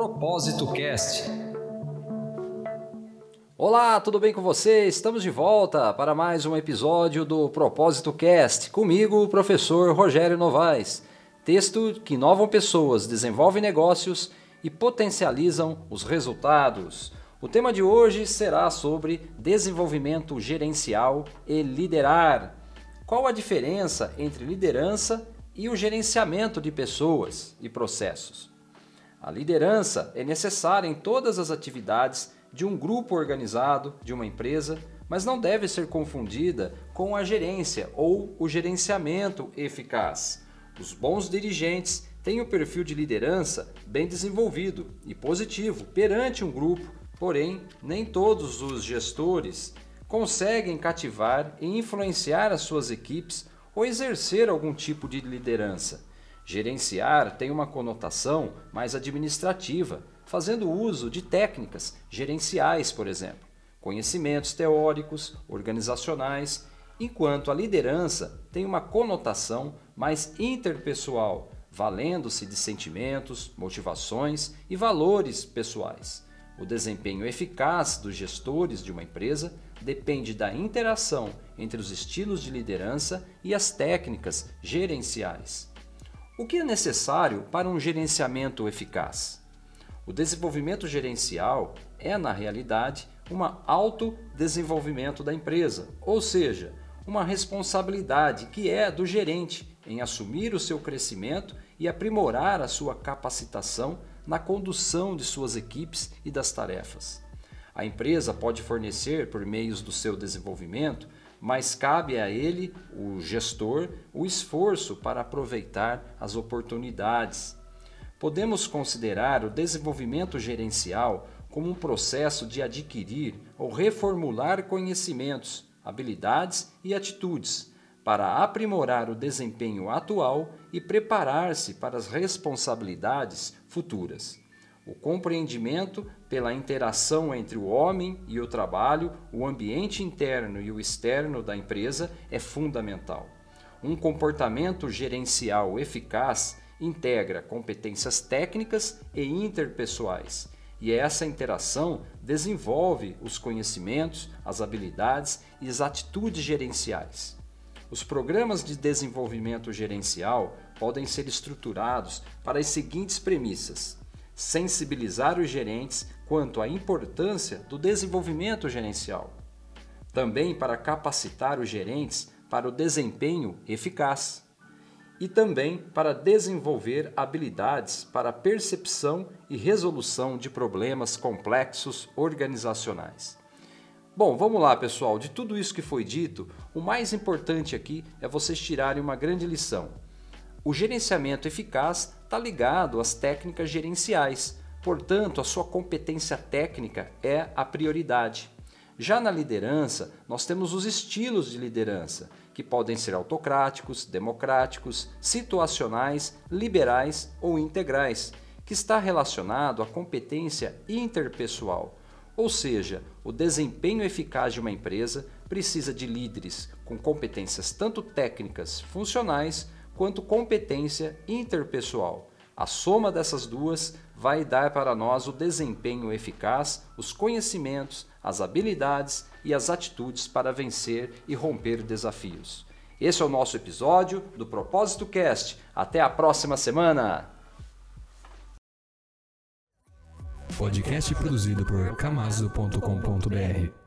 Propósito Cast. Olá, tudo bem com você? Estamos de volta para mais um episódio do Propósito Cast. Comigo, o professor Rogério Novaes. Texto que inovam pessoas, desenvolvem negócios e potencializam os resultados. O tema de hoje será sobre desenvolvimento gerencial e liderar. Qual a diferença entre liderança e o gerenciamento de pessoas e processos? A liderança é necessária em todas as atividades de um grupo organizado, de uma empresa, mas não deve ser confundida com a gerência ou o gerenciamento eficaz. Os bons dirigentes têm o perfil de liderança bem desenvolvido e positivo perante um grupo, porém, nem todos os gestores conseguem cativar e influenciar as suas equipes ou exercer algum tipo de liderança. Gerenciar tem uma conotação mais administrativa, fazendo uso de técnicas gerenciais, por exemplo, conhecimentos teóricos, organizacionais, enquanto a liderança tem uma conotação mais interpessoal, valendo-se de sentimentos, motivações e valores pessoais. O desempenho eficaz dos gestores de uma empresa depende da interação entre os estilos de liderança e as técnicas gerenciais. O que é necessário para um gerenciamento eficaz? O desenvolvimento gerencial é, na realidade, um autodesenvolvimento da empresa, ou seja, uma responsabilidade que é do gerente em assumir o seu crescimento e aprimorar a sua capacitação na condução de suas equipes e das tarefas. A empresa pode fornecer, por meios do seu desenvolvimento, mas cabe a ele, o gestor, o esforço para aproveitar as oportunidades. Podemos considerar o desenvolvimento gerencial como um processo de adquirir ou reformular conhecimentos, habilidades e atitudes para aprimorar o desempenho atual e preparar-se para as responsabilidades futuras. O compreendimento pela interação entre o homem e o trabalho, o ambiente interno e o externo da empresa é fundamental. Um comportamento gerencial eficaz integra competências técnicas e interpessoais, e essa interação desenvolve os conhecimentos, as habilidades e as atitudes gerenciais. Os programas de desenvolvimento gerencial podem ser estruturados para as seguintes premissas: sensibilizar os gerentes quanto à importância do desenvolvimento gerencial. Também para capacitar os gerentes para o desempenho eficaz. E também para desenvolver habilidades para percepção e resolução de problemas complexos organizacionais. Bom, vamos lá, pessoal. De tudo isso que foi dito, o mais importante aqui é vocês tirarem uma grande lição. O gerenciamento eficaz está ligado às técnicas gerenciais, portanto, a sua competência técnica é a prioridade. Já na liderança, nós temos os estilos de liderança, que podem ser autocráticos, democráticos, situacionais, liberais ou integrais, que está relacionado à competência interpessoal. Ou seja, o desempenho eficaz de uma empresa precisa de líderes com competências tanto técnicas, funcionais, quanto competência interpessoal. A soma dessas duas vai dar para nós o desempenho eficaz, os conhecimentos, as habilidades e as atitudes para vencer e romper desafios. Esse é o nosso episódio do Propósito Cast. Até a próxima semana! Podcast produzido por camaso.com.br